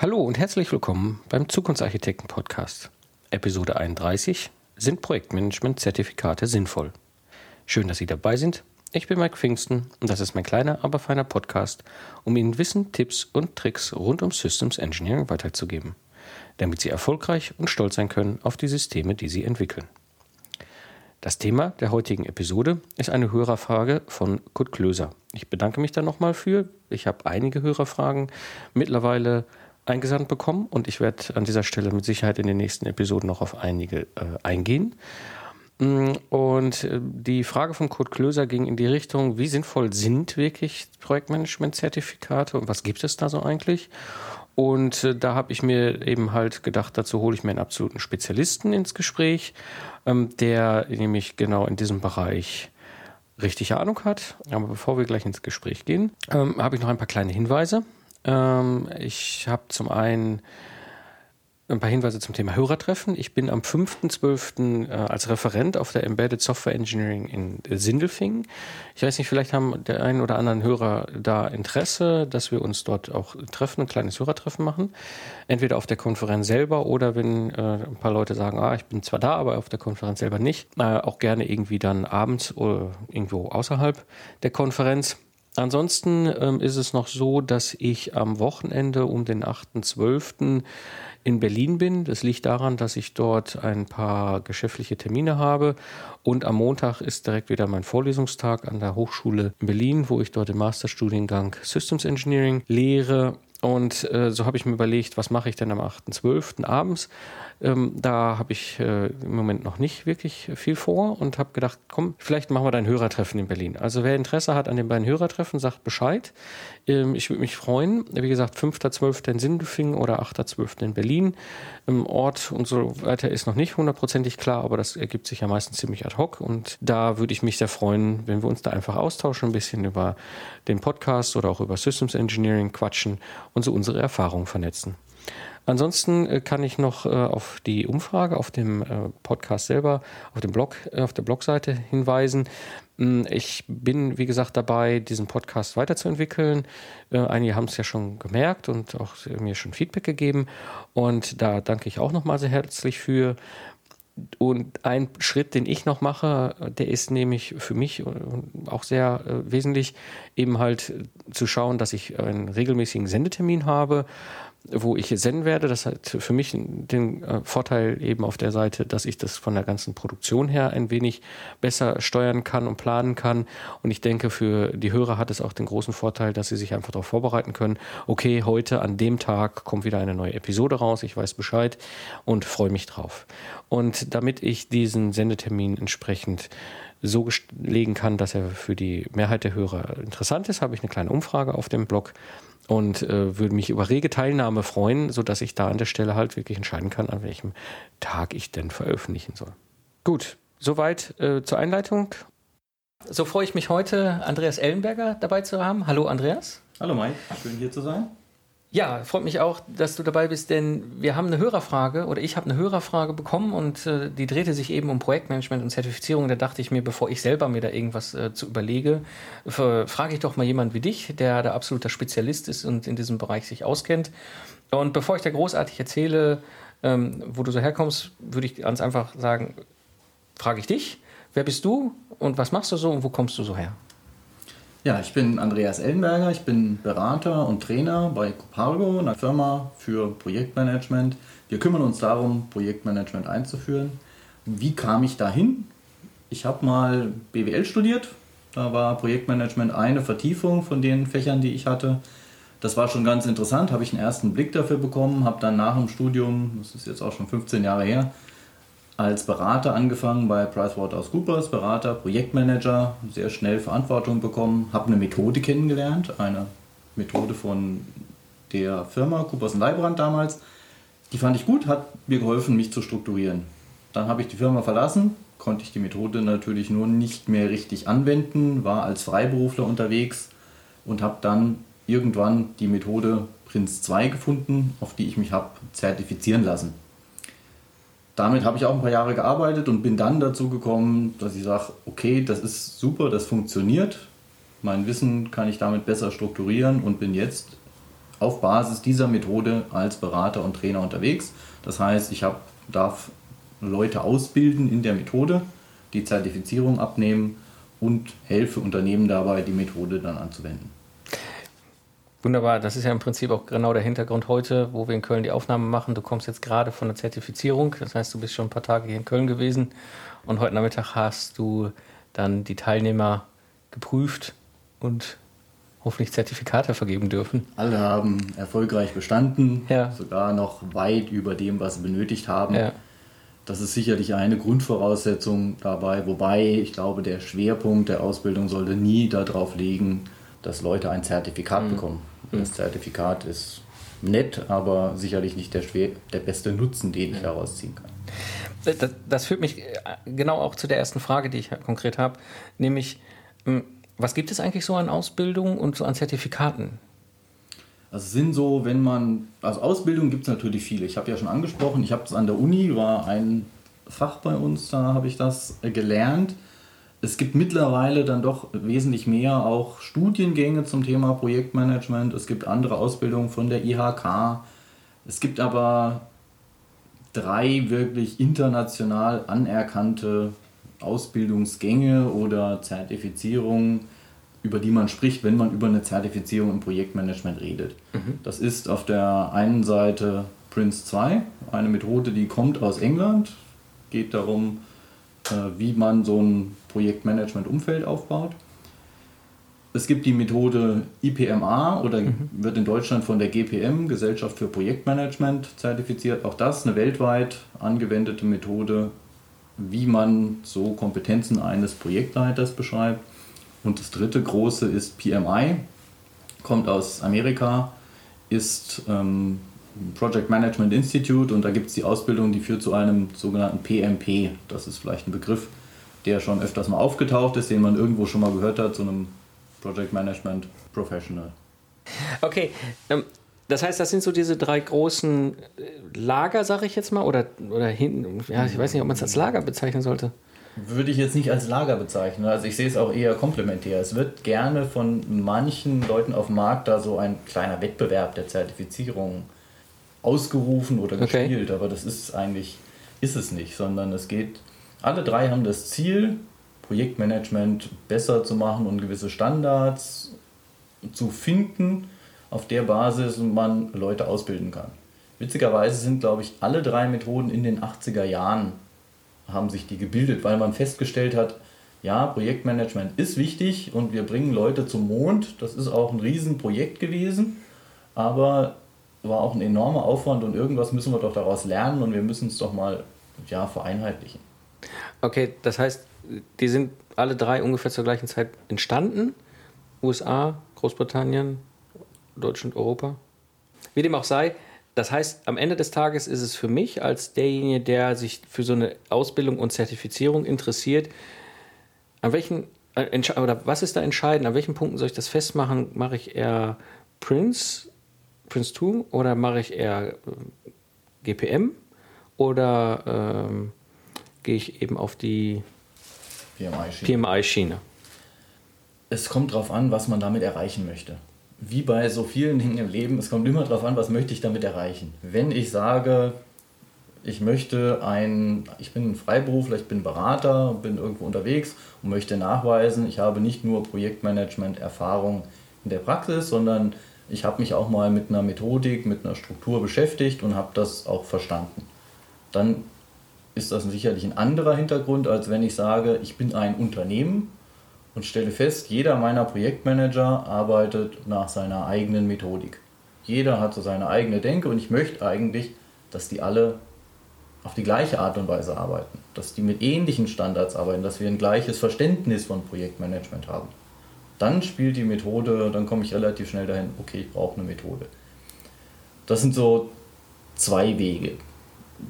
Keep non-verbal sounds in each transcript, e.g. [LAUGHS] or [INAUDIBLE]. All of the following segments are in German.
Hallo und herzlich willkommen beim Zukunftsarchitekten Podcast. Episode 31 Sind Projektmanagement-Zertifikate sinnvoll? Schön, dass Sie dabei sind. Ich bin Mike Pfingsten und das ist mein kleiner, aber feiner Podcast, um Ihnen Wissen, Tipps und Tricks rund um Systems Engineering weiterzugeben, damit Sie erfolgreich und stolz sein können auf die Systeme, die Sie entwickeln. Das Thema der heutigen Episode ist eine Hörerfrage von Kurt Klöser. Ich bedanke mich da nochmal für. Ich habe einige Hörerfragen mittlerweile eingesandt bekommen und ich werde an dieser Stelle mit Sicherheit in den nächsten Episoden noch auf einige äh, eingehen. Mm, und äh, die Frage von Kurt Klöser ging in die Richtung, wie sinnvoll sind wirklich Projektmanagement-Zertifikate und was gibt es da so eigentlich? Und äh, da habe ich mir eben halt gedacht, dazu hole ich mir einen absoluten Spezialisten ins Gespräch, ähm, der nämlich genau in diesem Bereich richtig Ahnung hat. Aber bevor wir gleich ins Gespräch gehen, ähm, habe ich noch ein paar kleine Hinweise. Ähm, ich habe zum einen ein paar Hinweise zum Thema Hörertreffen. Ich bin am 5.12. Äh, als Referent auf der Embedded Software Engineering in Sindelfingen. Ich weiß nicht, vielleicht haben der ein oder anderen Hörer da Interesse, dass wir uns dort auch treffen, ein kleines Hörertreffen machen. Entweder auf der Konferenz selber oder wenn äh, ein paar Leute sagen, ah, ich bin zwar da, aber auf der Konferenz selber nicht, äh, auch gerne irgendwie dann abends oder irgendwo außerhalb der Konferenz. Ansonsten ähm, ist es noch so, dass ich am Wochenende um den 8.12. in Berlin bin. Das liegt daran, dass ich dort ein paar geschäftliche Termine habe. Und am Montag ist direkt wieder mein Vorlesungstag an der Hochschule in Berlin, wo ich dort im Masterstudiengang Systems Engineering lehre. Und äh, so habe ich mir überlegt, was mache ich denn am 8.12. abends? Ähm, da habe ich äh, im Moment noch nicht wirklich viel vor und habe gedacht, komm, vielleicht machen wir da ein Hörertreffen in Berlin. Also wer Interesse hat an den beiden Hörertreffen, sagt Bescheid. Ähm, ich würde mich freuen. Wie gesagt, 5.12. in Sindelfingen oder 8.12. in Berlin. Im Ort und so weiter ist noch nicht hundertprozentig klar, aber das ergibt sich ja meistens ziemlich ad hoc. Und da würde ich mich sehr freuen, wenn wir uns da einfach austauschen, ein bisschen über den Podcast oder auch über Systems Engineering quatschen und so unsere Erfahrungen vernetzen. Ansonsten äh, kann ich noch äh, auf die Umfrage auf dem äh, Podcast selber, auf dem Blog, auf der Blogseite hinweisen. Mm, ich bin, wie gesagt, dabei, diesen Podcast weiterzuentwickeln. Einige haben es ja schon gemerkt und auch mir schon Feedback gegeben. Und da danke ich auch nochmal sehr herzlich für. Und ein Schritt, den ich noch mache, der ist nämlich für mich auch sehr wesentlich, eben halt zu schauen, dass ich einen regelmäßigen Sendetermin habe wo ich senden werde. Das hat für mich den äh, Vorteil eben auf der Seite, dass ich das von der ganzen Produktion her ein wenig besser steuern kann und planen kann. Und ich denke, für die Hörer hat es auch den großen Vorteil, dass sie sich einfach darauf vorbereiten können. Okay, heute an dem Tag kommt wieder eine neue Episode raus. Ich weiß Bescheid und freue mich drauf. Und damit ich diesen Sendetermin entsprechend so legen kann, dass er für die Mehrheit der Hörer interessant ist, habe ich eine kleine Umfrage auf dem Blog und äh, würde mich über rege Teilnahme freuen, sodass ich da an der Stelle halt wirklich entscheiden kann, an welchem Tag ich denn veröffentlichen soll. Gut, soweit äh, zur Einleitung. So freue ich mich heute, Andreas Ellenberger dabei zu haben. Hallo Andreas. Hallo Mike, schön hier zu sein. Ja, freut mich auch, dass du dabei bist, denn wir haben eine Hörerfrage oder ich habe eine Hörerfrage bekommen und äh, die drehte sich eben um Projektmanagement und Zertifizierung. Da dachte ich mir, bevor ich selber mir da irgendwas äh, zu überlege, frage ich doch mal jemand wie dich, der da absoluter Spezialist ist und in diesem Bereich sich auskennt. Und bevor ich da großartig erzähle, ähm, wo du so herkommst, würde ich ganz einfach sagen, frage ich dich, wer bist du und was machst du so und wo kommst du so her? Ja, ich bin Andreas Ellenberger, ich bin Berater und Trainer bei Copargo, einer Firma für Projektmanagement. Wir kümmern uns darum, Projektmanagement einzuführen. Wie kam ich dahin? Ich habe mal BWL studiert, da war Projektmanagement eine Vertiefung von den Fächern, die ich hatte. Das war schon ganz interessant, habe ich einen ersten Blick dafür bekommen, habe dann nach dem Studium, das ist jetzt auch schon 15 Jahre her, als Berater angefangen bei PricewaterhouseCoopers, Berater, Projektmanager, sehr schnell Verantwortung bekommen, habe eine Methode kennengelernt, eine Methode von der Firma Coopers Leibrand damals. Die fand ich gut, hat mir geholfen, mich zu strukturieren. Dann habe ich die Firma verlassen, konnte ich die Methode natürlich nur nicht mehr richtig anwenden, war als Freiberufler unterwegs und habe dann irgendwann die Methode Prinz 2 gefunden, auf die ich mich habe zertifizieren lassen damit habe ich auch ein paar Jahre gearbeitet und bin dann dazu gekommen, dass ich sage, okay, das ist super, das funktioniert. Mein Wissen kann ich damit besser strukturieren und bin jetzt auf Basis dieser Methode als Berater und Trainer unterwegs. Das heißt, ich hab, darf Leute ausbilden in der Methode, die Zertifizierung abnehmen und helfe Unternehmen dabei, die Methode dann anzuwenden. Wunderbar, das ist ja im Prinzip auch genau der Hintergrund heute, wo wir in Köln die Aufnahme machen. Du kommst jetzt gerade von der Zertifizierung, das heißt, du bist schon ein paar Tage hier in Köln gewesen und heute Nachmittag hast du dann die Teilnehmer geprüft und hoffentlich Zertifikate vergeben dürfen. Alle haben erfolgreich bestanden, ja. sogar noch weit über dem, was sie benötigt haben. Ja. Das ist sicherlich eine Grundvoraussetzung dabei, wobei ich glaube, der Schwerpunkt der Ausbildung sollte nie darauf liegen, dass Leute ein Zertifikat mhm. bekommen. Mhm. Das Zertifikat ist nett, aber sicherlich nicht der, der beste Nutzen, den ich daraus ziehen kann. Das, das, führt mich äh, genau auch zu der ersten Frage, die ich konkret habe, nämlich, hm, was gibt es eigentlich so an Ausbildung und so an Zertifikaten? Also es sind so, wenn man, also Ausbildung gibt es natürlich viele. Ich habe ja schon angesprochen, ich habe es an der Uni, war ein Fach bei uns, da habe ich das äh, gelernt. Es gibt mittlerweile dann doch wesentlich mehr auch Studiengänge zum Thema Projektmanagement. Es gibt andere Ausbildungen von der IHK. Es gibt aber drei wirklich international anerkannte Ausbildungsgänge oder Zertifizierungen über die man spricht, wenn man über eine Zertifizierung im Projektmanagement redet. Mhm. Das ist auf der einen Seite Prince 2, eine Methode, die kommt aus England, geht darum, wie man so ein Projektmanagement-Umfeld aufbaut. Es gibt die Methode IPMA oder mhm. wird in Deutschland von der GPM, Gesellschaft für Projektmanagement, zertifiziert. Auch das eine weltweit angewendete Methode, wie man so Kompetenzen eines Projektleiters beschreibt. Und das dritte große ist PMI, kommt aus Amerika, ist ähm, Project Management Institute und da gibt es die Ausbildung, die führt zu einem sogenannten PMP. Das ist vielleicht ein Begriff, der schon öfters mal aufgetaucht ist, den man irgendwo schon mal gehört hat, zu einem Project Management Professional. Okay, ähm, das heißt, das sind so diese drei großen äh, Lager, sage ich jetzt mal, oder, oder hinten, ja, ich weiß nicht, ob man es als Lager bezeichnen sollte würde ich jetzt nicht als Lager bezeichnen. Also ich sehe es auch eher komplementär. Es wird gerne von manchen Leuten auf dem Markt da so ein kleiner Wettbewerb der Zertifizierung ausgerufen oder gespielt, okay. aber das ist eigentlich ist es nicht, sondern es geht alle drei haben das Ziel Projektmanagement besser zu machen und gewisse Standards zu finden, auf der Basis man Leute ausbilden kann. Witzigerweise sind, glaube ich, alle drei Methoden in den 80er Jahren haben sich die gebildet, weil man festgestellt hat, ja, Projektmanagement ist wichtig und wir bringen Leute zum Mond. Das ist auch ein Riesenprojekt gewesen, aber war auch ein enormer Aufwand und irgendwas müssen wir doch daraus lernen und wir müssen es doch mal ja, vereinheitlichen. Okay, das heißt, die sind alle drei ungefähr zur gleichen Zeit entstanden. USA, Großbritannien, Deutschland, Europa. Wie dem auch sei, das heißt, am Ende des Tages ist es für mich als derjenige, der sich für so eine Ausbildung und Zertifizierung interessiert, an welchen äh, oder was ist da entscheidend? An welchen Punkten soll ich das festmachen? Mache ich eher Prince, Prince 2 oder mache ich eher äh, GPM oder ähm, gehe ich eben auf die PMI-Schiene? PMI es kommt darauf an, was man damit erreichen möchte wie bei so vielen Dingen im Leben, es kommt immer darauf an, was möchte ich damit erreichen. Wenn ich sage, ich möchte ein, ich bin ein Freiberufler, ich bin Berater, bin irgendwo unterwegs und möchte nachweisen, ich habe nicht nur Projektmanagement-Erfahrung in der Praxis, sondern ich habe mich auch mal mit einer Methodik, mit einer Struktur beschäftigt und habe das auch verstanden. Dann ist das sicherlich ein anderer Hintergrund, als wenn ich sage, ich bin ein Unternehmen und stelle fest, jeder meiner Projektmanager arbeitet nach seiner eigenen Methodik. Jeder hat so seine eigene Denke und ich möchte eigentlich, dass die alle auf die gleiche Art und Weise arbeiten, dass die mit ähnlichen Standards arbeiten, dass wir ein gleiches Verständnis von Projektmanagement haben. Dann spielt die Methode, dann komme ich relativ schnell dahin, okay, ich brauche eine Methode. Das sind so zwei Wege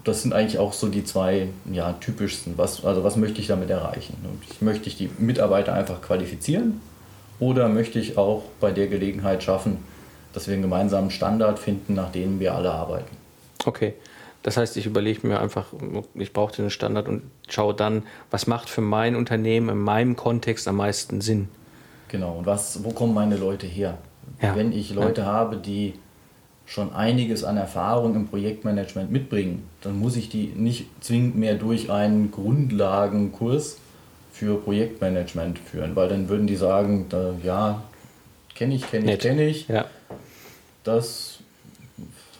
das sind eigentlich auch so die zwei ja, typischsten. Was, also was möchte ich damit erreichen? Möchte ich die Mitarbeiter einfach qualifizieren oder möchte ich auch bei der Gelegenheit schaffen, dass wir einen gemeinsamen Standard finden, nach dem wir alle arbeiten? Okay. Das heißt, ich überlege mir einfach, ich brauche den Standard und schaue dann, was macht für mein Unternehmen in meinem Kontext am meisten Sinn. Genau, und was, wo kommen meine Leute her? Ja. Wenn ich Leute ja. habe, die schon einiges an Erfahrung im Projektmanagement mitbringen, dann muss ich die nicht zwingend mehr durch einen Grundlagenkurs für Projektmanagement führen, weil dann würden die sagen, da, ja, kenne ich, kenne ich, kenne ich. Ja. Das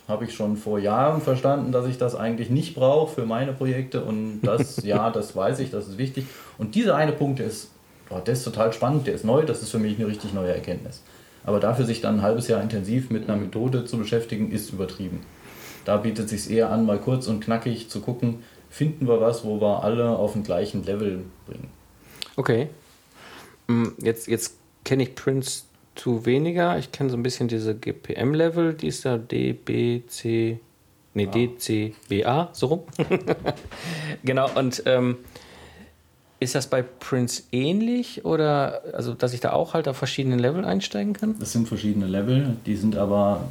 habe ich schon vor Jahren verstanden, dass ich das eigentlich nicht brauche für meine Projekte und das, [LAUGHS] ja, das weiß ich, das ist wichtig. Und dieser eine Punkt ist, oh, der ist total spannend, der ist neu, das ist für mich eine richtig neue Erkenntnis. Aber dafür sich dann ein halbes Jahr intensiv mit einer Methode zu beschäftigen, ist übertrieben. Da bietet es sich eher an, mal kurz und knackig zu gucken, finden wir was, wo wir alle auf den gleichen Level bringen. Okay. Mm, jetzt, jetzt kenne ich Prince zu weniger. Ich kenne so ein bisschen diese GPM-Level, die ist da D, B, C, nee. D, C, B, A, so rum. [LAUGHS] genau, und ähm, ist das bei Prince ähnlich oder also dass ich da auch halt auf verschiedenen Level einsteigen kann? Das sind verschiedene Level, die sind aber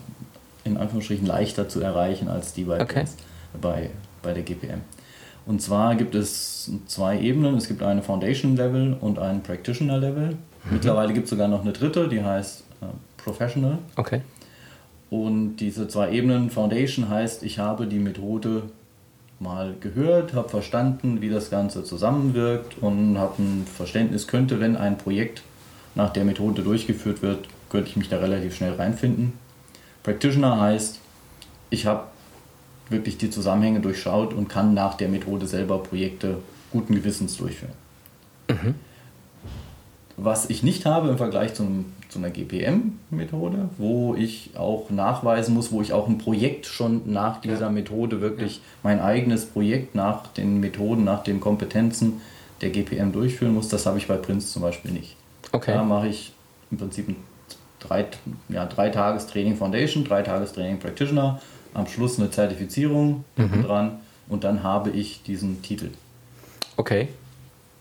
in Anführungsstrichen leichter zu erreichen als die bei, okay. Prince, bei, bei der GPM. Und zwar gibt es zwei Ebenen. Es gibt eine Foundation Level und ein Practitioner Level. Mhm. Mittlerweile gibt es sogar noch eine dritte, die heißt äh, Professional. Okay. Und diese zwei Ebenen, Foundation heißt, ich habe die Methode mal gehört, habe verstanden, wie das Ganze zusammenwirkt und habe ein Verständnis, könnte, wenn ein Projekt nach der Methode durchgeführt wird, könnte ich mich da relativ schnell reinfinden. Practitioner heißt, ich habe wirklich die Zusammenhänge durchschaut und kann nach der Methode selber Projekte guten Gewissens durchführen. Mhm. Was ich nicht habe im Vergleich zum zu einer GPM-Methode, wo ich auch nachweisen muss, wo ich auch ein Projekt schon nach dieser ja. Methode wirklich ja. mein eigenes Projekt nach den Methoden, nach den Kompetenzen der GPM durchführen muss. Das habe ich bei Prince zum Beispiel nicht. Okay. Da mache ich im Prinzip ein drei, ja, drei Tages Training Foundation, drei Tages Training Practitioner, am Schluss eine Zertifizierung mhm. dran und dann habe ich diesen Titel. Okay.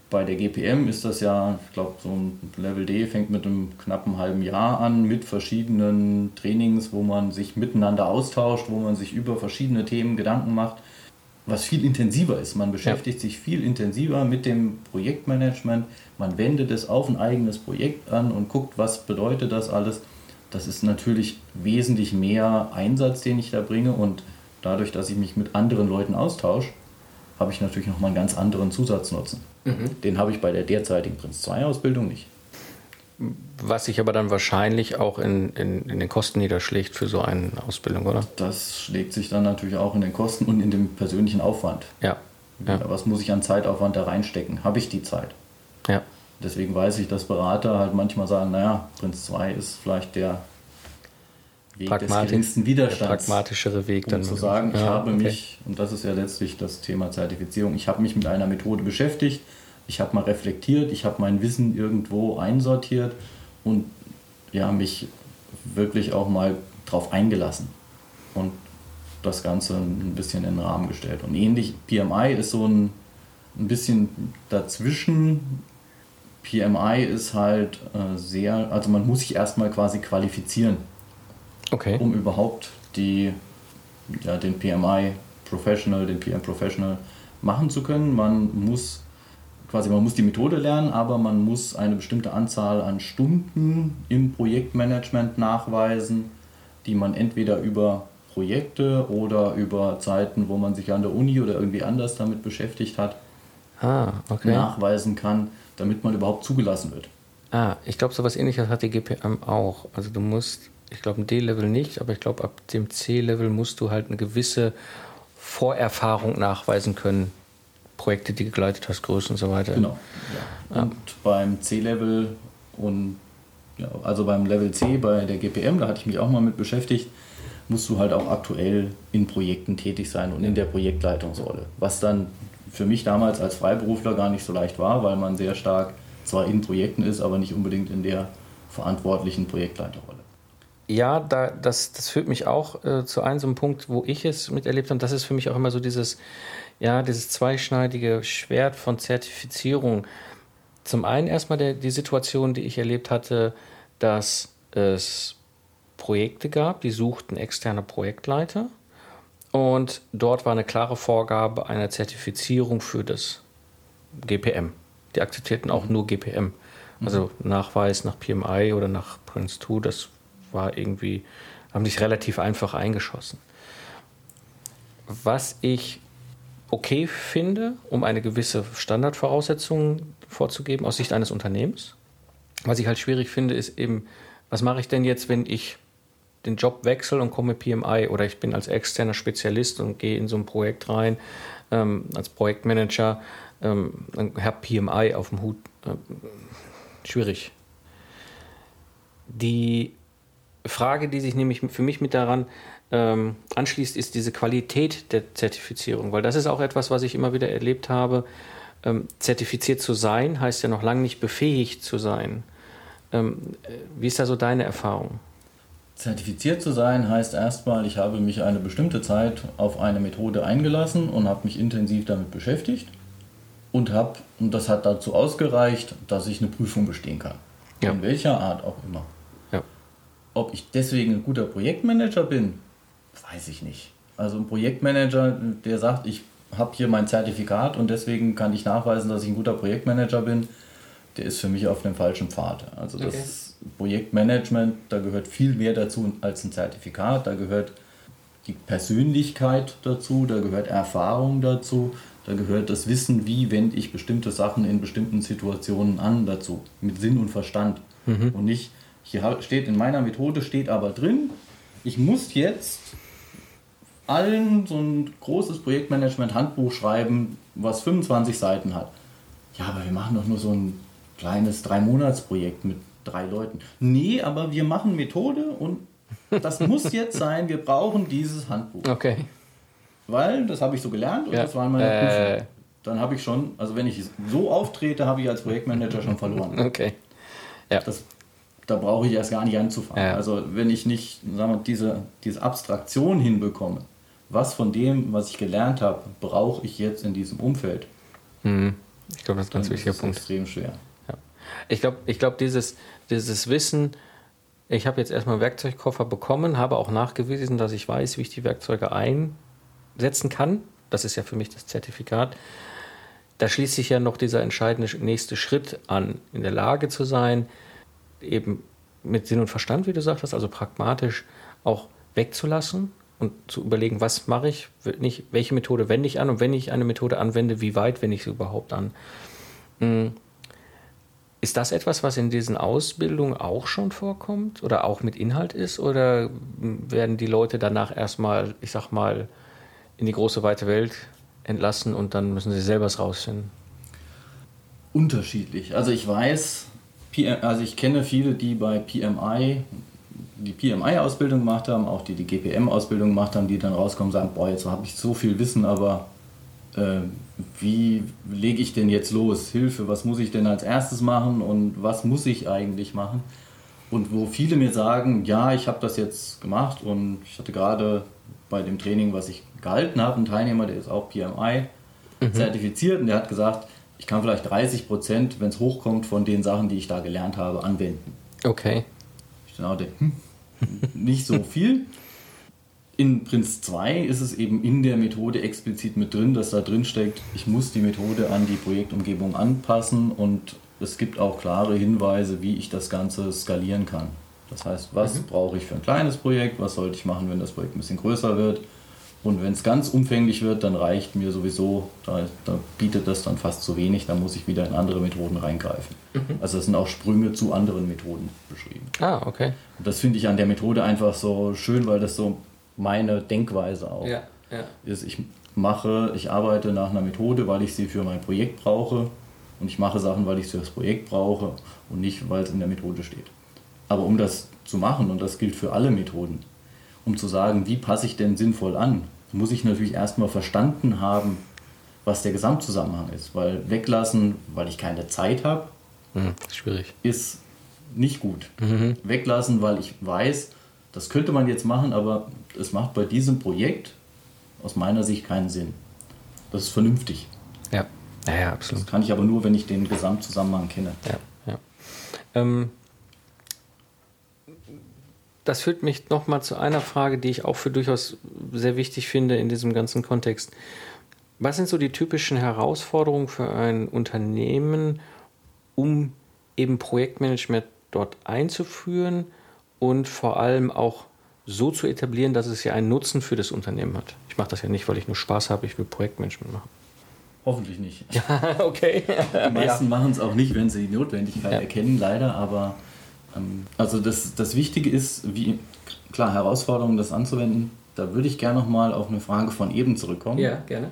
Bei der GPM ist das ja, ich glaube, so ein Level D fängt mit einem knappen halben Jahr an, mit verschiedenen Trainings, wo man sich miteinander austauscht, wo man sich über verschiedene Themen Gedanken macht, was viel intensiver ist. Man beschäftigt ja. sich viel intensiver mit dem Projektmanagement, man wendet es auf ein eigenes Projekt an und guckt, was bedeutet das alles. Das ist natürlich wesentlich mehr Einsatz, den ich da bringe und dadurch, dass ich mich mit anderen Leuten austausche, habe ich natürlich nochmal einen ganz anderen Zusatznutzen. Mhm. Den habe ich bei der derzeitigen Prinz 2 Ausbildung nicht. Was sich aber dann wahrscheinlich auch in, in, in, den Kosten niederschlägt für so eine Ausbildung, oder? Das schlägt sich dann natürlich auch in den Kosten und in dem persönlichen Aufwand. Ja. ja. Was muss ich an Zeitaufwand da reinstecken? Habe ich die Zeit? Ja. Deswegen weiß ich, dass Berater halt manchmal sagen, naja, Prinz 2 ist vielleicht der Weg Pragmatik, des geringsten Widerstands. Der pragmatischere Weg um dann. zu sagen, ich ja, habe okay. mich, und das ist ja letztlich das Thema Zertifizierung, ich habe mich mit einer Methode beschäftigt, ich habe mal reflektiert, ich habe mein Wissen irgendwo einsortiert und ja, mich wirklich auch mal drauf eingelassen und das Ganze ein bisschen in den Rahmen gestellt. Und ähnlich, PMI ist so ein, ein bisschen dazwischen. PMI ist halt äh, sehr, also man muss sich erstmal quasi qualifizieren okay. um überhaupt die, ja, den PMI Professional, den PM Professional machen zu können. Man muss quasi, man muss die Methode lernen, aber man muss eine bestimmte Anzahl an Stunden im Projektmanagement nachweisen, die man entweder über Projekte oder über Zeiten, wo man sich an der Uni oder irgendwie anders damit beschäftigt hat, ah, okay. nachweisen kann, damit man überhaupt zugelassen wird. Ah, ich glaube, so etwas ähnliches hat die GPM auch. Also du musst ich glaube, ein D-Level nicht, aber ich glaube, ab dem C-Level musst du halt eine gewisse Vorerfahrung nachweisen können. Projekte, die gegleitet hast, Größen und so weiter. Genau. Ja. Und ja. beim C-Level und ja, also beim Level C bei der GPM, da hatte ich mich auch mal mit beschäftigt, musst du halt auch aktuell in Projekten tätig sein und in der Projektleitungsrolle. Was dann für mich damals als Freiberufler gar nicht so leicht war, weil man sehr stark zwar in Projekten ist, aber nicht unbedingt in der verantwortlichen Projektleiterrolle. Ja, da, das, das führt mich auch äh, zu einem so einem Punkt, wo ich es miterlebt habe. Das ist für mich auch immer so dieses, ja, dieses zweischneidige Schwert von Zertifizierung. Zum einen erstmal der, die Situation, die ich erlebt hatte, dass es Projekte gab, die suchten externe Projektleiter. Und dort war eine klare Vorgabe einer Zertifizierung für das GPM. Die akzeptierten auch nur GPM. Also mhm. Nachweis nach PMI oder nach Prince2, das war irgendwie, haben sich relativ einfach eingeschossen. Was ich okay finde, um eine gewisse Standardvoraussetzung vorzugeben aus Sicht eines Unternehmens. Was ich halt schwierig finde, ist eben, was mache ich denn jetzt, wenn ich den Job wechsle und komme PMI oder ich bin als externer Spezialist und gehe in so ein Projekt rein ähm, als Projektmanager, ähm, dann habe PMI auf dem Hut. Äh, schwierig. Die Frage, die sich nämlich für mich mit daran ähm, anschließt, ist diese Qualität der Zertifizierung, weil das ist auch etwas, was ich immer wieder erlebt habe. Ähm, zertifiziert zu sein heißt ja noch lange nicht befähigt zu sein. Ähm, äh, wie ist da so deine Erfahrung? Zertifiziert zu sein heißt erstmal, ich habe mich eine bestimmte Zeit auf eine Methode eingelassen und habe mich intensiv damit beschäftigt und habe, und das hat dazu ausgereicht, dass ich eine Prüfung bestehen kann. Ja. In welcher Art auch immer. Ob ich deswegen ein guter Projektmanager bin, weiß ich nicht. Also ein Projektmanager, der sagt, ich habe hier mein Zertifikat und deswegen kann ich nachweisen, dass ich ein guter Projektmanager bin, der ist für mich auf dem falschen Pfad. Also das okay. Projektmanagement, da gehört viel mehr dazu als ein Zertifikat. Da gehört die Persönlichkeit dazu, da gehört Erfahrung dazu, da gehört das Wissen, wie wende ich bestimmte Sachen in bestimmten Situationen an dazu, mit Sinn und Verstand. Mhm. Und nicht, hier steht in meiner Methode, steht aber drin, ich muss jetzt allen so ein großes Projektmanagement-Handbuch schreiben, was 25 Seiten hat. Ja, aber wir machen doch nur so ein kleines Drei-Monats-Projekt mit drei Leuten. Nee, aber wir machen Methode und das muss jetzt [LAUGHS] sein, wir brauchen dieses Handbuch. Okay. Weil, das habe ich so gelernt und ja. das waren meine äh. Prüfungen. Dann habe ich schon, also wenn ich so auftrete, habe ich als Projektmanager schon verloren. [LAUGHS] Okay. Ja. Das, da brauche ich erst gar nicht anzufangen. Ja. Also wenn ich nicht sagen wir, diese, diese Abstraktion hinbekomme, was von dem, was ich gelernt habe, brauche ich jetzt in diesem Umfeld? Mhm. Ich glaube, das ist ein ganz wichtiger Punkt. extrem schwer. Ja. Ich glaube, ich glaub, dieses, dieses Wissen, ich habe jetzt erstmal einen Werkzeugkoffer bekommen, habe auch nachgewiesen, dass ich weiß, wie ich die Werkzeuge einsetzen kann. Das ist ja für mich das Zertifikat. Da schließt sich ja noch dieser entscheidende nächste Schritt an, in der Lage zu sein, eben mit Sinn und Verstand, wie du sagtest, also pragmatisch auch wegzulassen und zu überlegen, was mache ich, nicht, welche Methode wende ich an und wenn ich eine Methode anwende, wie weit wende ich sie überhaupt an. Hm. Ist das etwas, was in diesen Ausbildungen auch schon vorkommt oder auch mit Inhalt ist? Oder werden die Leute danach erstmal, ich sag mal, in die große weite Welt entlassen und dann müssen sie selber es rausfinden? Unterschiedlich. Also ich weiß, also ich kenne viele, die bei PMI die PMI-Ausbildung gemacht haben, auch die die GPM-Ausbildung gemacht haben, die dann rauskommen und sagen, boah, jetzt habe ich so viel Wissen, aber äh, wie lege ich denn jetzt los? Hilfe, was muss ich denn als erstes machen und was muss ich eigentlich machen? Und wo viele mir sagen, ja, ich habe das jetzt gemacht und ich hatte gerade bei dem Training, was ich gehalten habe, einen Teilnehmer, der ist auch PMI mhm. zertifiziert und der hat gesagt, ich kann vielleicht 30 Prozent, wenn es hochkommt, von den Sachen, die ich da gelernt habe, anwenden. Okay. Ich dachte, hm, nicht so viel. In Prinz 2 ist es eben in der Methode explizit mit drin, dass da drin steckt, ich muss die Methode an die Projektumgebung anpassen und es gibt auch klare Hinweise, wie ich das Ganze skalieren kann. Das heißt, was mhm. brauche ich für ein kleines Projekt, was sollte ich machen, wenn das Projekt ein bisschen größer wird. Und wenn es ganz umfänglich wird, dann reicht mir sowieso, da, da, bietet das dann fast zu wenig, dann muss ich wieder in andere Methoden reingreifen. Mhm. Also es sind auch Sprünge zu anderen Methoden beschrieben. Ah, okay. Und das finde ich an der Methode einfach so schön, weil das so meine Denkweise auch ja, ja. ist. Ich mache, ich arbeite nach einer Methode, weil ich sie für mein Projekt brauche und ich mache Sachen, weil ich sie für das Projekt brauche und nicht, weil es in der Methode steht. Aber um das zu machen, und das gilt für alle Methoden, um zu sagen, wie passe ich denn sinnvoll an, muss ich natürlich erstmal verstanden haben, was der Gesamtzusammenhang ist. Weil weglassen, weil ich keine Zeit habe, hm, schwierig. ist nicht gut. Mhm. Weglassen, weil ich weiß, das könnte man jetzt machen, aber es macht bei diesem Projekt aus meiner Sicht keinen Sinn. Das ist vernünftig. Ja, ja, ja absolut. Das kann ich aber nur, wenn ich den Gesamtzusammenhang kenne. Ja, ja. Ähm, das führt mich nochmal zu einer Frage, die ich auch für durchaus sehr wichtig finde in diesem ganzen Kontext. Was sind so die typischen Herausforderungen für ein Unternehmen, um eben Projektmanagement dort einzuführen und vor allem auch so zu etablieren, dass es ja einen Nutzen für das Unternehmen hat. Ich mache das ja nicht, weil ich nur Spaß habe, ich will Projektmanagement machen. Hoffentlich nicht. Ja, [LAUGHS] okay. Die meisten ja. machen es auch nicht, wenn sie die Notwendigkeit ja. erkennen, leider. Aber also das, das Wichtige ist, wie klar, Herausforderungen, das anzuwenden. Da würde ich gerne nochmal auf eine Frage von eben zurückkommen. Ja, gerne.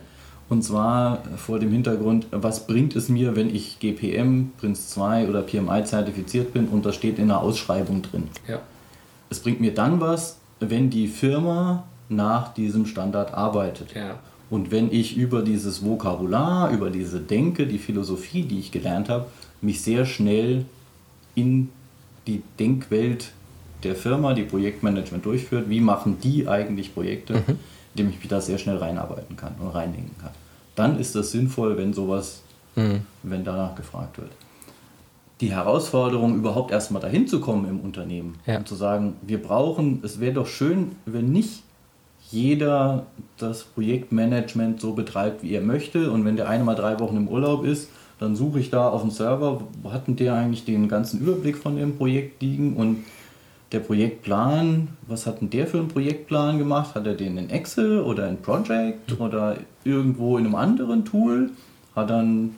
Und zwar vor dem Hintergrund, was bringt es mir, wenn ich GPM, Prince 2 oder PMI zertifiziert bin und das steht in der Ausschreibung drin? Ja. Es bringt mir dann was, wenn die Firma nach diesem Standard arbeitet. Ja. Und wenn ich über dieses Vokabular, über diese Denke, die Philosophie, die ich gelernt habe, mich sehr schnell in die Denkwelt der Firma, die Projektmanagement durchführt, wie machen die eigentlich Projekte, mhm. indem ich mich da sehr schnell reinarbeiten kann und reindenken kann. Dann ist das sinnvoll, wenn sowas, mhm. wenn danach gefragt wird. Die Herausforderung, überhaupt erstmal dahin zu kommen im Unternehmen ja. und zu sagen, wir brauchen, es wäre doch schön, wenn nicht jeder das Projektmanagement so betreibt, wie er möchte. Und wenn der eine mal drei Wochen im Urlaub ist, dann suche ich da auf dem Server, wo hat denn der eigentlich den ganzen Überblick von dem Projekt liegen und der Projektplan, was hat denn der für einen Projektplan gemacht? Hat er den in Excel oder in Project oder irgendwo in einem anderen Tool? Hat, dann,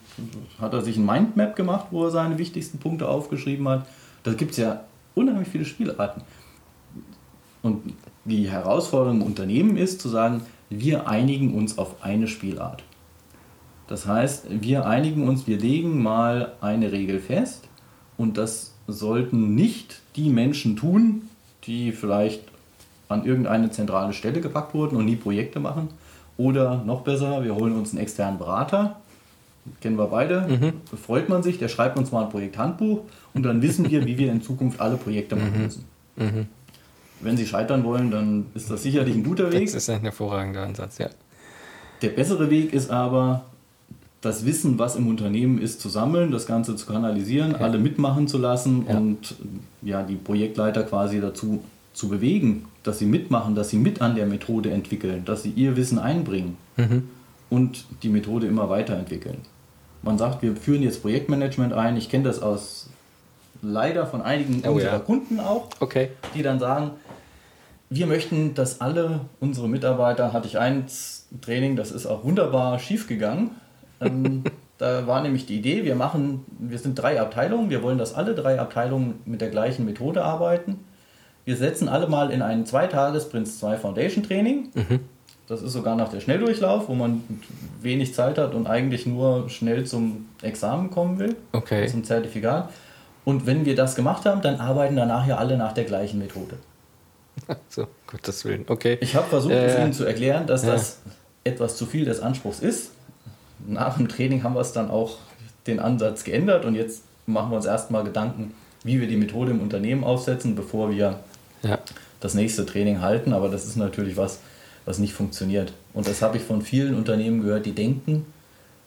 hat er sich ein Mindmap gemacht, wo er seine wichtigsten Punkte aufgeschrieben hat? Da gibt es ja unheimlich viele Spielarten. Und die Herausforderung im Unternehmen ist zu sagen, wir einigen uns auf eine Spielart. Das heißt, wir einigen uns, wir legen mal eine Regel fest und das sollten nicht die Menschen tun, die vielleicht an irgendeine zentrale Stelle gepackt wurden und nie Projekte machen. Oder noch besser, wir holen uns einen externen Berater, kennen wir beide, mhm. freut man sich, der schreibt uns mal ein Projekthandbuch und dann wissen wir, wie wir in Zukunft alle Projekte machen mhm. müssen. Mhm wenn sie scheitern wollen, dann ist das sicherlich ein guter Weg. Das ist ein hervorragender Ansatz, ja. Der bessere Weg ist aber, das Wissen, was im Unternehmen ist, zu sammeln, das Ganze zu kanalisieren, ja. alle mitmachen zu lassen ja. und ja, die Projektleiter quasi dazu zu bewegen, dass sie mitmachen, dass sie mit an der Methode entwickeln, dass sie ihr Wissen einbringen mhm. und die Methode immer weiterentwickeln. Man sagt, wir führen jetzt Projektmanagement ein. Ich kenne das aus leider von einigen oh, unserer ja. Kunden auch, okay. die dann sagen, wir möchten, dass alle unsere Mitarbeiter, hatte ich eins Training, das ist auch wunderbar schief gegangen. Ähm, [LAUGHS] da war nämlich die Idee, wir machen, wir sind drei Abteilungen, wir wollen, dass alle drei Abteilungen mit der gleichen Methode arbeiten. Wir setzen alle mal in ein Zweitages Prince 2 Foundation Training. Mhm. Das ist sogar nach der Schnelldurchlauf, wo man wenig Zeit hat und eigentlich nur schnell zum Examen kommen will, okay. zum Zertifikat. Und wenn wir das gemacht haben, dann arbeiten danach ja alle nach der gleichen Methode. [LAUGHS] So, Gottes Willen. Okay. Ich habe versucht, äh, es Ihnen zu erklären, dass ja. das etwas zu viel des Anspruchs ist. Nach dem Training haben wir es dann auch den Ansatz geändert und jetzt machen wir uns erstmal Gedanken, wie wir die Methode im Unternehmen aufsetzen, bevor wir ja. das nächste Training halten. Aber das ist natürlich was, was nicht funktioniert. Und das habe ich von vielen Unternehmen gehört, die denken,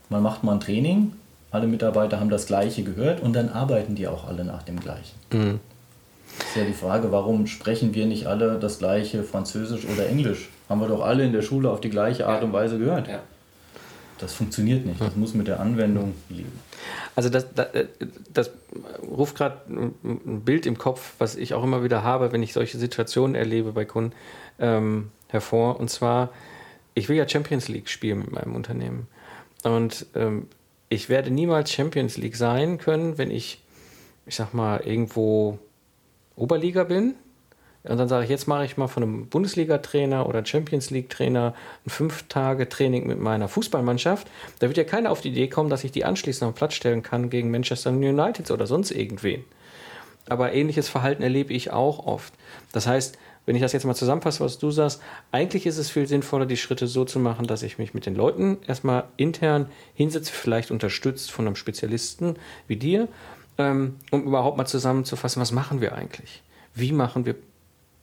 man macht mal ein Training, alle Mitarbeiter haben das Gleiche gehört und dann arbeiten die auch alle nach dem Gleichen. Mhm. Ist ja die Frage, warum sprechen wir nicht alle das gleiche Französisch oder Englisch? Haben wir doch alle in der Schule auf die gleiche Art und Weise gehört. Ja. Das funktioniert nicht. Das muss mit der Anwendung leben. Also das, das, das ruft gerade ein Bild im Kopf, was ich auch immer wieder habe, wenn ich solche Situationen erlebe bei Kunden, ähm, hervor. Und zwar, ich will ja Champions League spielen mit meinem Unternehmen. Und ähm, ich werde niemals Champions League sein können, wenn ich, ich sag mal, irgendwo Oberliga bin. Und dann sage ich, jetzt mache ich mal von einem Bundesliga-Trainer oder Champions League-Trainer ein fünf Tage Training mit meiner Fußballmannschaft. Da wird ja keiner auf die Idee kommen, dass ich die anschließend auf den Platz stellen kann gegen Manchester United oder sonst irgendwen. Aber ähnliches Verhalten erlebe ich auch oft. Das heißt, wenn ich das jetzt mal zusammenfasse, was du sagst, eigentlich ist es viel sinnvoller, die Schritte so zu machen, dass ich mich mit den Leuten erstmal intern hinsetze, vielleicht unterstützt von einem Spezialisten wie dir ähm, um überhaupt mal zusammenzufassen, was machen wir eigentlich? Wie machen wir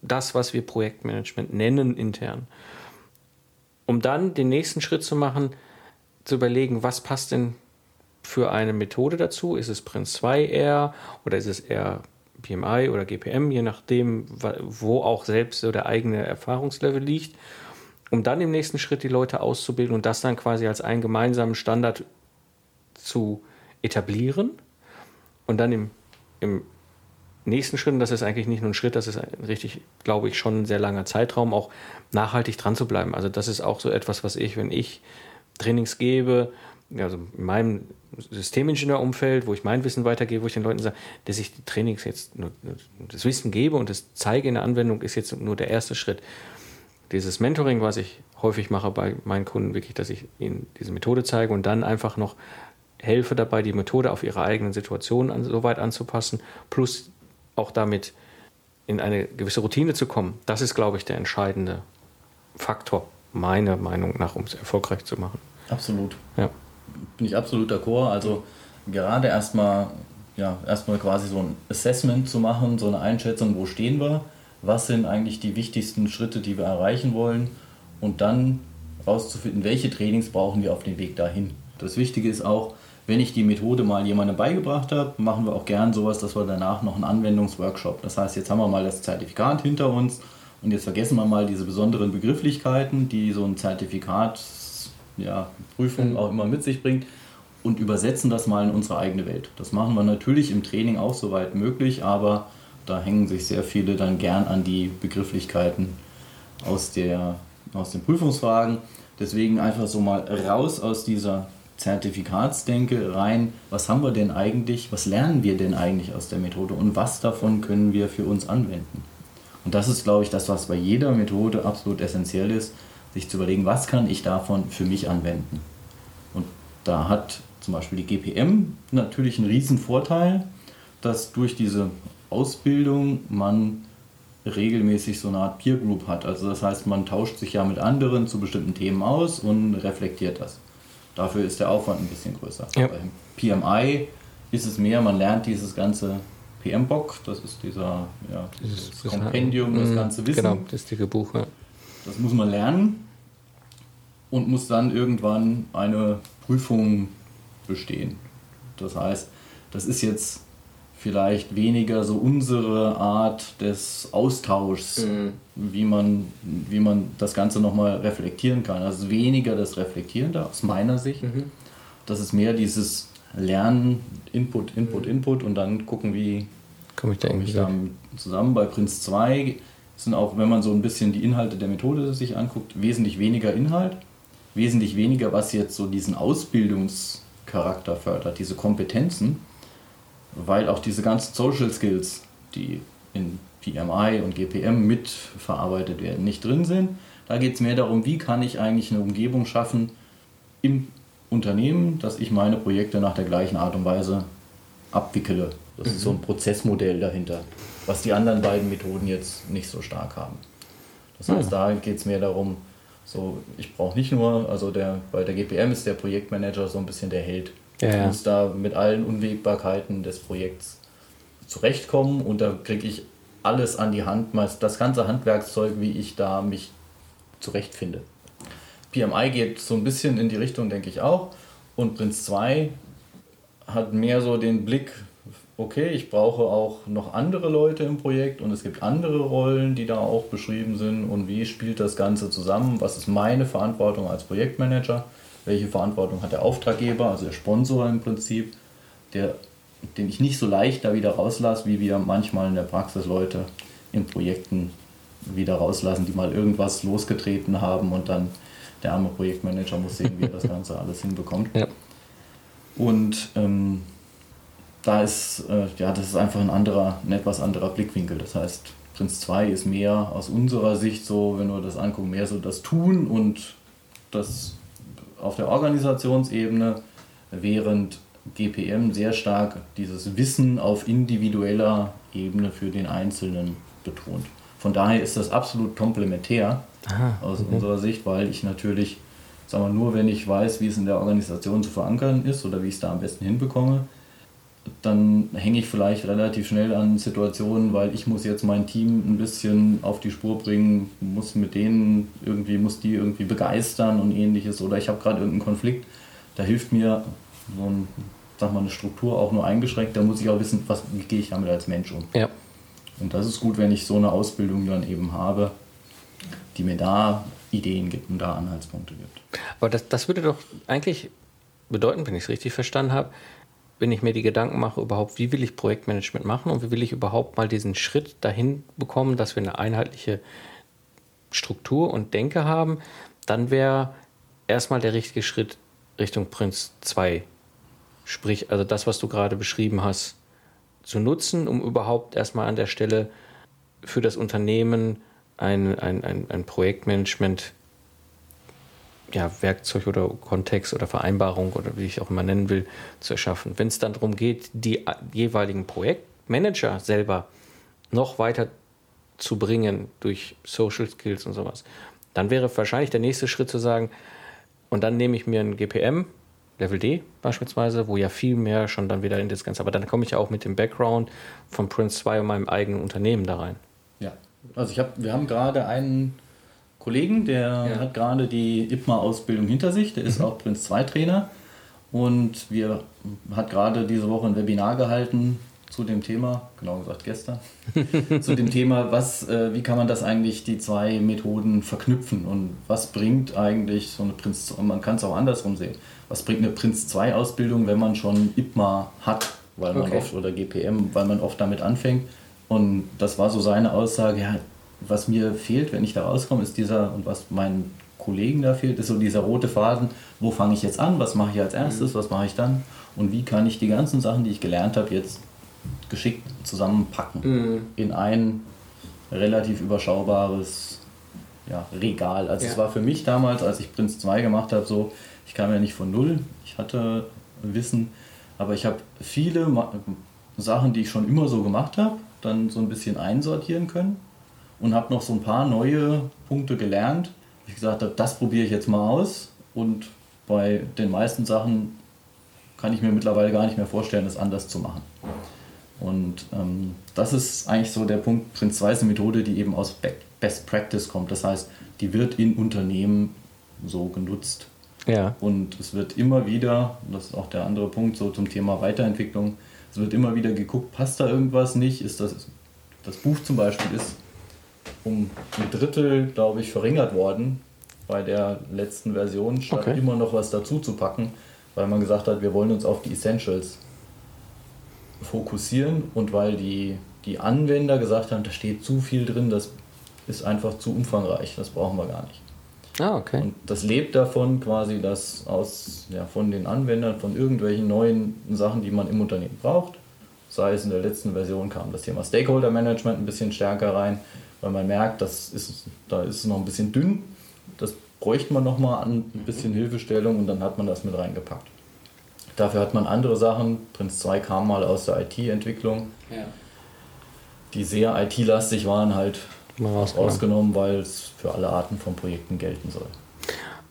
das, was wir Projektmanagement nennen intern? Um dann den nächsten Schritt zu machen, zu überlegen, was passt denn für eine Methode dazu? Ist es Prince 2 eher oder ist es eher PMI oder GPM, je nachdem, wo auch selbst so der eigene Erfahrungslevel liegt, um dann im nächsten Schritt die Leute auszubilden und das dann quasi als einen gemeinsamen Standard zu etablieren und dann im, im nächsten Schritten, das ist eigentlich nicht nur ein Schritt, das ist richtig, glaube ich, schon ein sehr langer Zeitraum, auch nachhaltig dran zu bleiben. Also das ist auch so etwas, was ich, wenn ich Trainings gebe, also in meinem Systemingenieurumfeld, wo ich mein Wissen weitergebe, wo ich den Leuten sage, dass ich die Trainings jetzt nur das Wissen gebe und das zeige in der Anwendung, ist jetzt nur der erste Schritt. Dieses Mentoring, was ich häufig mache bei meinen Kunden, wirklich, dass ich ihnen diese Methode zeige und dann einfach noch helfe dabei, die Methode auf ihre eigenen Situationen an, so weit anzupassen, plus auch damit in eine gewisse Routine zu kommen. Das ist, glaube ich, der entscheidende Faktor, meiner Meinung nach, um es erfolgreich zu machen. Absolut. Ja. Bin ich absolut d'accord. Also gerade erstmal ja, erstmal quasi so ein Assessment zu machen, so eine Einschätzung, wo stehen wir, was sind eigentlich die wichtigsten Schritte, die wir erreichen wollen und dann rauszufinden, welche Trainings brauchen wir auf dem Weg dahin. Das Wichtige ist auch, wenn ich die Methode mal jemandem beigebracht habe, machen wir auch gern sowas, dass wir danach noch einen Anwendungsworkshop. Das heißt, jetzt haben wir mal das Zertifikat hinter uns und jetzt vergessen wir mal diese besonderen Begrifflichkeiten, die so ein Zertifikatsprüfung ja, mhm. auch immer mit sich bringt und übersetzen das mal in unsere eigene Welt. Das machen wir natürlich im Training auch soweit möglich, aber da hängen sich sehr viele dann gern an die Begrifflichkeiten aus, der, aus den Prüfungsfragen. Deswegen einfach so mal raus aus dieser Zertifikatsdenke rein, was haben wir denn eigentlich, was lernen wir denn eigentlich aus der Methode und was davon können wir für uns anwenden. Und das ist, glaube ich, das, was bei jeder Methode absolut essentiell ist, sich zu überlegen, was kann ich davon für mich anwenden. Und da hat zum Beispiel die GPM natürlich einen riesen Vorteil, dass durch diese Ausbildung man regelmäßig so eine Art Peer Group hat. Also das heißt, man tauscht sich ja mit anderen zu bestimmten Themen aus und reflektiert das. Dafür ist der Aufwand ein bisschen größer. Ja. Beim PMI ist es mehr, man lernt dieses ganze PM-Bock, das ist dieser ja, dieses, dieses Kompendium, das mhm. ganze Wissen. Genau, das dicke Buch. Ja. Das muss man lernen und muss dann irgendwann eine Prüfung bestehen. Das heißt, das ist jetzt vielleicht weniger so unsere Art des Austauschs, mhm. wie, man, wie man das Ganze nochmal reflektieren kann. Also weniger das Reflektierende aus meiner Sicht. Mhm. Das ist mehr dieses Lernen, Input, Input, mhm. Input und dann gucken, wie komme ich da komm ich da zusammen. Bei Prinz 2 sind auch, wenn man so ein bisschen die Inhalte der Methode sich anguckt, wesentlich weniger Inhalt, wesentlich weniger, was jetzt so diesen Ausbildungscharakter fördert, diese Kompetenzen weil auch diese ganzen Social Skills, die in PMI und GPM mitverarbeitet werden, nicht drin sind. Da geht es mehr darum, wie kann ich eigentlich eine Umgebung schaffen im Unternehmen, dass ich meine Projekte nach der gleichen Art und Weise abwickele. Das mhm. ist so ein Prozessmodell dahinter, was die anderen beiden Methoden jetzt nicht so stark haben. Das heißt, mhm. da geht es mehr darum, so, ich brauche nicht nur, also der, bei der GPM ist der Projektmanager so ein bisschen der Held. Ja, ja. muss da mit allen Unwägbarkeiten des Projekts zurechtkommen und da kriege ich alles an die Hand, das ganze Handwerkszeug, wie ich da mich zurechtfinde. PMI geht so ein bisschen in die Richtung, denke ich auch. Und Prinz 2 hat mehr so den Blick, okay, ich brauche auch noch andere Leute im Projekt und es gibt andere Rollen, die da auch beschrieben sind und wie spielt das Ganze zusammen, was ist meine Verantwortung als Projektmanager welche Verantwortung hat der Auftraggeber, also der Sponsor im Prinzip, der, den ich nicht so leicht da wieder rauslasse, wie wir manchmal in der Praxis Leute in Projekten wieder rauslassen, die mal irgendwas losgetreten haben und dann der arme Projektmanager muss sehen, wie er das [LAUGHS] Ganze alles hinbekommt. Ja. Und ähm, da ist, äh, ja, das ist einfach ein anderer, ein etwas anderer Blickwinkel. Das heißt, Prinz 2 ist mehr aus unserer Sicht so, wenn wir das angucken, mehr so das Tun und das auf der Organisationsebene, während GPM sehr stark dieses Wissen auf individueller Ebene für den Einzelnen betont. Von daher ist das absolut komplementär Aha, aus okay. unserer Sicht, weil ich natürlich, sagen wir nur, wenn ich weiß, wie es in der Organisation zu verankern ist oder wie ich es da am besten hinbekomme, dann hänge ich vielleicht relativ schnell an Situationen, weil ich muss jetzt mein Team ein bisschen auf die Spur bringen, muss mit denen irgendwie, muss die irgendwie begeistern und ähnliches. Oder ich habe gerade irgendeinen Konflikt, da hilft mir so ein, sag mal, eine Struktur auch nur eingeschränkt, da muss ich auch wissen, was, wie gehe ich damit als Mensch um. Ja. Und das ist gut, wenn ich so eine Ausbildung dann eben habe, die mir da Ideen gibt und da Anhaltspunkte gibt. Aber das, das würde doch eigentlich bedeuten, wenn ich es richtig verstanden habe, wenn ich mir die Gedanken mache, überhaupt, wie will ich Projektmanagement machen und wie will ich überhaupt mal diesen Schritt dahin bekommen, dass wir eine einheitliche Struktur und Denke haben, dann wäre erstmal der richtige Schritt Richtung Prinz 2. Sprich, also das, was du gerade beschrieben hast, zu nutzen, um überhaupt erstmal an der Stelle für das Unternehmen ein, ein, ein, ein Projektmanagement ja, Werkzeug oder Kontext oder Vereinbarung oder wie ich auch immer nennen will, zu erschaffen. Wenn es dann darum geht, die jeweiligen Projektmanager selber noch weiter zu bringen durch Social Skills und sowas, dann wäre wahrscheinlich der nächste Schritt zu sagen, und dann nehme ich mir ein GPM, Level D beispielsweise, wo ja viel mehr schon dann wieder in das Ganze, aber dann komme ich ja auch mit dem Background von Prince 2 und meinem eigenen Unternehmen da rein. Ja, also ich hab, wir haben gerade einen Kollegen, der ja. hat gerade die IPMA-Ausbildung hinter sich, der ist mhm. auch Prinz 2 Trainer und wir hat gerade diese Woche ein Webinar gehalten zu dem Thema, genau gesagt gestern, [LAUGHS] zu dem Thema, was, äh, wie kann man das eigentlich, die zwei Methoden verknüpfen und was bringt eigentlich so eine Prinz, und man kann es auch andersrum sehen, was bringt eine Prinz 2 Ausbildung, wenn man schon IPMA hat, weil man okay. oft, oder GPM, weil man oft damit anfängt und das war so seine Aussage, ja, was mir fehlt, wenn ich da rauskomme, ist dieser, und was meinen Kollegen da fehlt, ist so dieser rote Faden, wo fange ich jetzt an, was mache ich als erstes, mhm. was mache ich dann und wie kann ich die ganzen Sachen, die ich gelernt habe, jetzt geschickt zusammenpacken mhm. in ein relativ überschaubares ja, Regal. Also ja. es war für mich damals, als ich Prinz 2 gemacht habe, so, ich kam ja nicht von null, ich hatte Wissen, aber ich habe viele Sachen, die ich schon immer so gemacht habe, dann so ein bisschen einsortieren können und habe noch so ein paar neue Punkte gelernt. Ich gesagt habe, das probiere ich jetzt mal aus und bei den meisten Sachen kann ich mir mittlerweile gar nicht mehr vorstellen, es anders zu machen. Und ähm, das ist eigentlich so der Punkt, Prinz 2 ist eine Methode, die eben aus Best Practice kommt. Das heißt, die wird in Unternehmen so genutzt. Ja. Und es wird immer wieder, das ist auch der andere Punkt, so zum Thema Weiterentwicklung, es wird immer wieder geguckt, passt da irgendwas nicht? Ist das, das Buch zum Beispiel ist um ein Drittel, glaube ich, verringert worden bei der letzten Version, statt okay. immer noch was dazu zu packen, weil man gesagt hat, wir wollen uns auf die Essentials fokussieren und weil die, die Anwender gesagt haben, da steht zu viel drin, das ist einfach zu umfangreich, das brauchen wir gar nicht. Ah, okay. Und das lebt davon quasi, dass aus, ja, von den Anwendern, von irgendwelchen neuen Sachen, die man im Unternehmen braucht, sei es in der letzten Version kam das Thema Stakeholder Management ein bisschen stärker rein, weil man merkt, das ist, da ist es noch ein bisschen dünn. Das bräuchte man noch mal ein bisschen Hilfestellung und dann hat man das mit reingepackt. Dafür hat man andere Sachen. Prinz 2 kam mal aus der IT-Entwicklung, ja. die sehr IT-lastig waren, halt rausgenommen, weil es für alle Arten von Projekten gelten soll.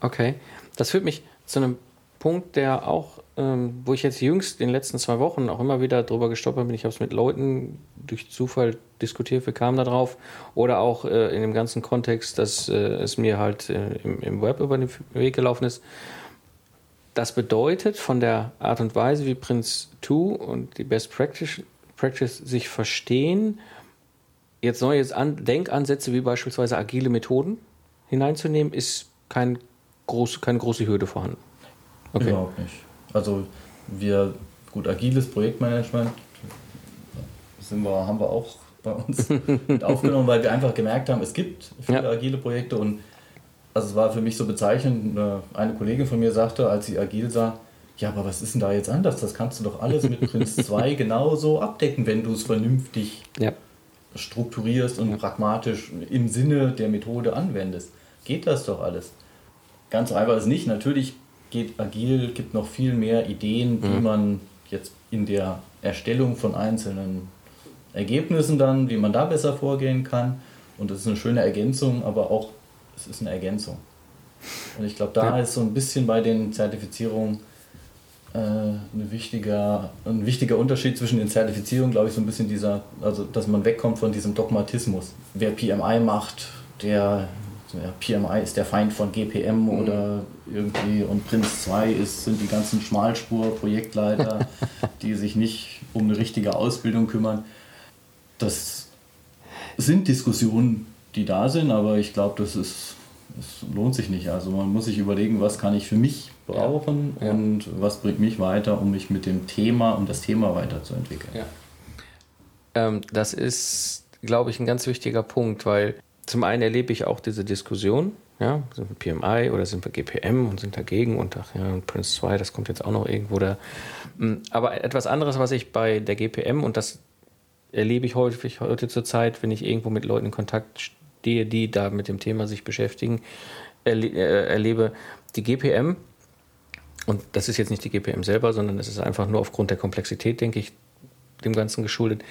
Okay, das führt mich zu einem Punkt, der auch, ähm, wo ich jetzt jüngst in den letzten zwei Wochen auch immer wieder drüber gestolpert bin. Ich habe es mit Leuten durch Zufall diskutiert, wir kamen da drauf. Oder auch äh, in dem ganzen Kontext, dass äh, es mir halt äh, im, im Web über den Weg gelaufen ist. Das bedeutet, von der Art und Weise, wie Prince 2 und die Best Practice, Practice sich verstehen, jetzt neue An Denkansätze wie beispielsweise agile Methoden hineinzunehmen, ist kein groß, keine große Hürde vorhanden. Okay. Überhaupt nicht. Also wir, gut, agiles Projektmanagement sind wir, haben wir auch bei uns [LAUGHS] mit aufgenommen, weil wir einfach gemerkt haben, es gibt viele ja. agile Projekte und also es war für mich so bezeichnend, eine Kollegin von mir sagte, als sie agil sah, ja, aber was ist denn da jetzt anders? Das kannst du doch alles mit Prinz [LAUGHS] 2 genauso abdecken, wenn du es vernünftig ja. strukturierst und ja. pragmatisch im Sinne der Methode anwendest. Geht das doch alles? Ganz einfach ist nicht. Natürlich geht agil, gibt noch viel mehr Ideen, wie mhm. man jetzt in der Erstellung von einzelnen Ergebnissen dann, wie man da besser vorgehen kann. Und das ist eine schöne Ergänzung, aber auch es ist eine Ergänzung. Und ich glaube, da ja. ist so ein bisschen bei den Zertifizierungen äh, eine wichtiger, ein wichtiger Unterschied zwischen den Zertifizierungen, glaube ich, so ein bisschen dieser, also dass man wegkommt von diesem Dogmatismus. Wer PMI macht, der ja, PMI ist der Feind von GPM mhm. oder irgendwie und Prinz 2 ist, sind die ganzen Schmalspur-Projektleiter, [LAUGHS] die sich nicht um eine richtige Ausbildung kümmern. Das sind Diskussionen, die da sind, aber ich glaube, das ist es lohnt sich nicht. Also man muss sich überlegen, was kann ich für mich brauchen ja. und was bringt mich weiter, um mich mit dem Thema, um das Thema weiterzuentwickeln. Ja. Ähm, das ist, glaube ich, ein ganz wichtiger Punkt, weil zum einen erlebe ich auch diese Diskussion, ja, sind wir PMI oder sind wir GPM und sind dagegen und ach ja, und Prince 2, das kommt jetzt auch noch irgendwo da. Hm, aber etwas anderes, was ich bei der GPM und das erlebe ich häufig heute zur Zeit, wenn ich irgendwo mit Leuten in Kontakt stehe, die da mit dem Thema sich beschäftigen, äh, erlebe die GPM und das ist jetzt nicht die GPM selber, sondern es ist einfach nur aufgrund der Komplexität, denke ich, dem Ganzen geschuldet,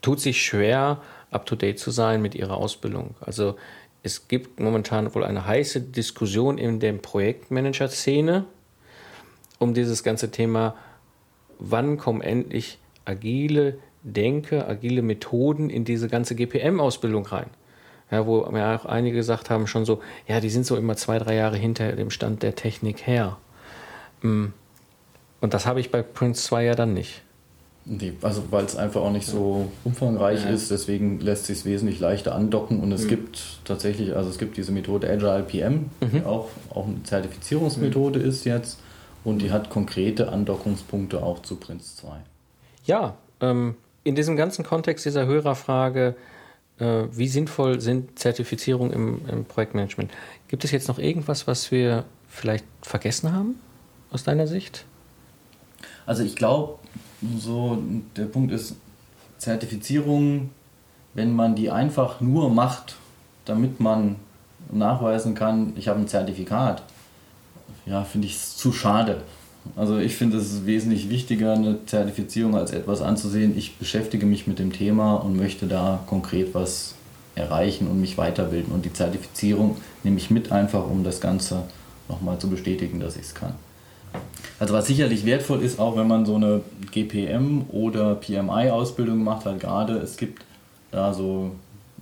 tut sich schwer, up-to-date zu sein mit ihrer Ausbildung. Also es gibt momentan wohl eine heiße Diskussion in der Projektmanager-Szene um dieses ganze Thema, wann kommen endlich agile Denke, agile Methoden in diese ganze GPM-Ausbildung rein. Ja, wo mir auch einige gesagt haben, schon so, ja, die sind so immer zwei, drei Jahre hinter dem Stand der Technik her. Mm. Und das habe ich bei Prince 2 ja dann nicht. Nee, also weil es einfach auch nicht so umfangreich ja. ist, deswegen lässt sich es wesentlich leichter andocken und es mhm. gibt tatsächlich, also es gibt diese Methode Agile PM, mhm. die auch, auch eine Zertifizierungsmethode mhm. ist jetzt und die hat konkrete Andockungspunkte auch zu Prince 2. Ja, ähm, in diesem ganzen Kontext dieser Hörerfrage, äh, wie sinnvoll sind Zertifizierungen im, im Projektmanagement? Gibt es jetzt noch irgendwas, was wir vielleicht vergessen haben aus deiner Sicht? Also ich glaube, so, der Punkt ist, Zertifizierung, wenn man die einfach nur macht, damit man nachweisen kann, ich habe ein Zertifikat, ja, finde ich es zu schade. Also ich finde es wesentlich wichtiger, eine Zertifizierung als etwas anzusehen. Ich beschäftige mich mit dem Thema und möchte da konkret was erreichen und mich weiterbilden. Und die Zertifizierung nehme ich mit einfach, um das Ganze nochmal zu bestätigen, dass ich es kann. Also was sicherlich wertvoll ist, auch wenn man so eine GPM oder PMI-Ausbildung macht, halt gerade, es gibt da so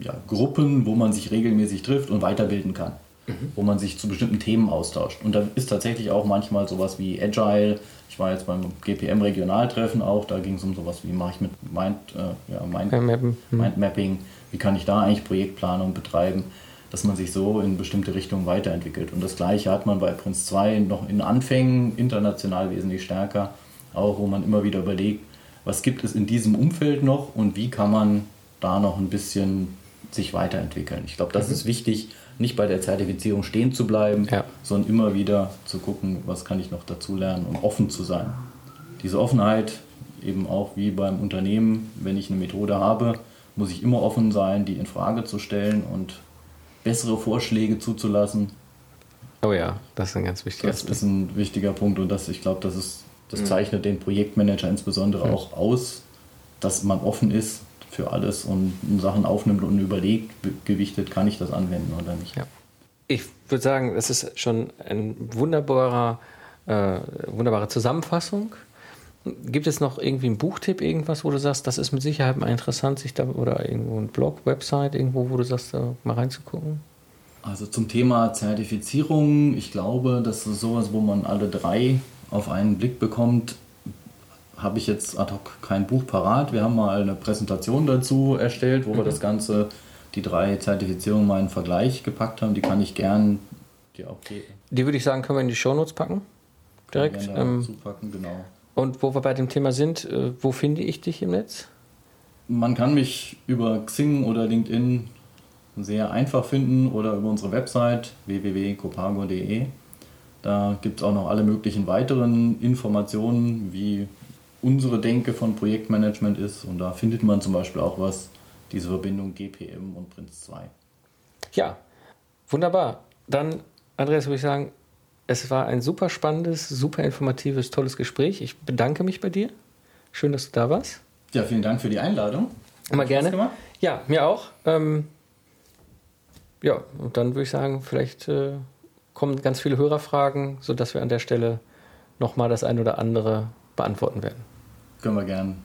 ja, Gruppen, wo man sich regelmäßig trifft und weiterbilden kann. Mhm. Wo man sich zu bestimmten Themen austauscht. Und da ist tatsächlich auch manchmal sowas wie Agile. Ich war jetzt beim GPM-Regionaltreffen auch, da ging es um sowas wie, mache ich mit Mind, äh, ja, Mind, Mind, Mindmapping, wie kann ich da eigentlich Projektplanung betreiben dass man sich so in bestimmte Richtungen weiterentwickelt. Und das Gleiche hat man bei Prince 2 noch in Anfängen, international wesentlich stärker, auch wo man immer wieder überlegt, was gibt es in diesem Umfeld noch und wie kann man da noch ein bisschen sich weiterentwickeln. Ich glaube, das mhm. ist wichtig, nicht bei der Zertifizierung stehen zu bleiben, ja. sondern immer wieder zu gucken, was kann ich noch dazu lernen und offen zu sein. Diese Offenheit, eben auch wie beim Unternehmen, wenn ich eine Methode habe, muss ich immer offen sein, die in Frage zu stellen und bessere Vorschläge zuzulassen. Oh ja, das ist ein ganz wichtiger Das ist ein wichtiger Punkt und das, ich glaube, das, ist, das mhm. zeichnet den Projektmanager insbesondere mhm. auch aus, dass man offen ist für alles und Sachen aufnimmt und überlegt, gewichtet, kann ich das anwenden oder nicht. Ja. Ich würde sagen, das ist schon ein wunderbarer, äh, wunderbare Zusammenfassung Gibt es noch irgendwie einen Buchtipp, irgendwas, wo du sagst, das ist mit Sicherheit mal interessant, sich da oder irgendwo ein Blog, Website, irgendwo, wo du sagst, da mal reinzugucken? Also zum Thema Zertifizierung, ich glaube, das ist sowas, wo man alle drei auf einen Blick bekommt. Habe ich jetzt ad hoc kein Buch parat. Wir haben mal eine Präsentation dazu erstellt, wo mhm. wir das Ganze, die drei Zertifizierungen mal in Vergleich gepackt haben. Die kann ich gern dir auch geben. Die würde ich sagen, können wir in die Shownotes packen? Direkt. Ähm, zupacken, genau. Und wo wir bei dem Thema sind, äh, wo finde ich dich im Netz? Man kann mich über Xing oder LinkedIn sehr einfach finden oder über unsere Website www.copago.de. Da gibt es auch noch alle möglichen weiteren Informationen, wie unsere Denke von Projektmanagement ist. Und da findet man zum Beispiel auch was, diese Verbindung GPM und Prince 2. Ja, wunderbar. Dann, Andreas, würde ich sagen, es war ein super spannendes, super informatives, tolles Gespräch. Ich bedanke mich bei dir. Schön, dass du da warst. Ja, vielen Dank für die Einladung. Immer gerne. Ja, mir auch. Ähm, ja, und dann würde ich sagen, vielleicht äh, kommen ganz viele Hörerfragen, sodass wir an der Stelle nochmal das ein oder andere beantworten werden. Können wir gerne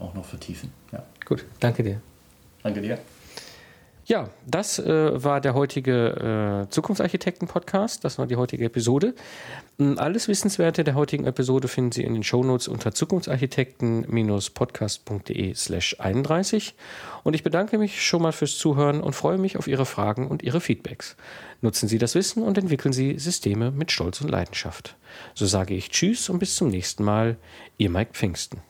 auch noch vertiefen. Ja. Gut, danke dir. Danke dir. Ja, das äh, war der heutige äh, Zukunftsarchitekten-Podcast. Das war die heutige Episode. Ähm, alles Wissenswerte der heutigen Episode finden Sie in den Shownotes unter zukunftsarchitekten-podcast.de slash 31. Und ich bedanke mich schon mal fürs Zuhören und freue mich auf Ihre Fragen und Ihre Feedbacks. Nutzen Sie das Wissen und entwickeln Sie Systeme mit Stolz und Leidenschaft. So sage ich Tschüss und bis zum nächsten Mal. Ihr Mike Pfingsten.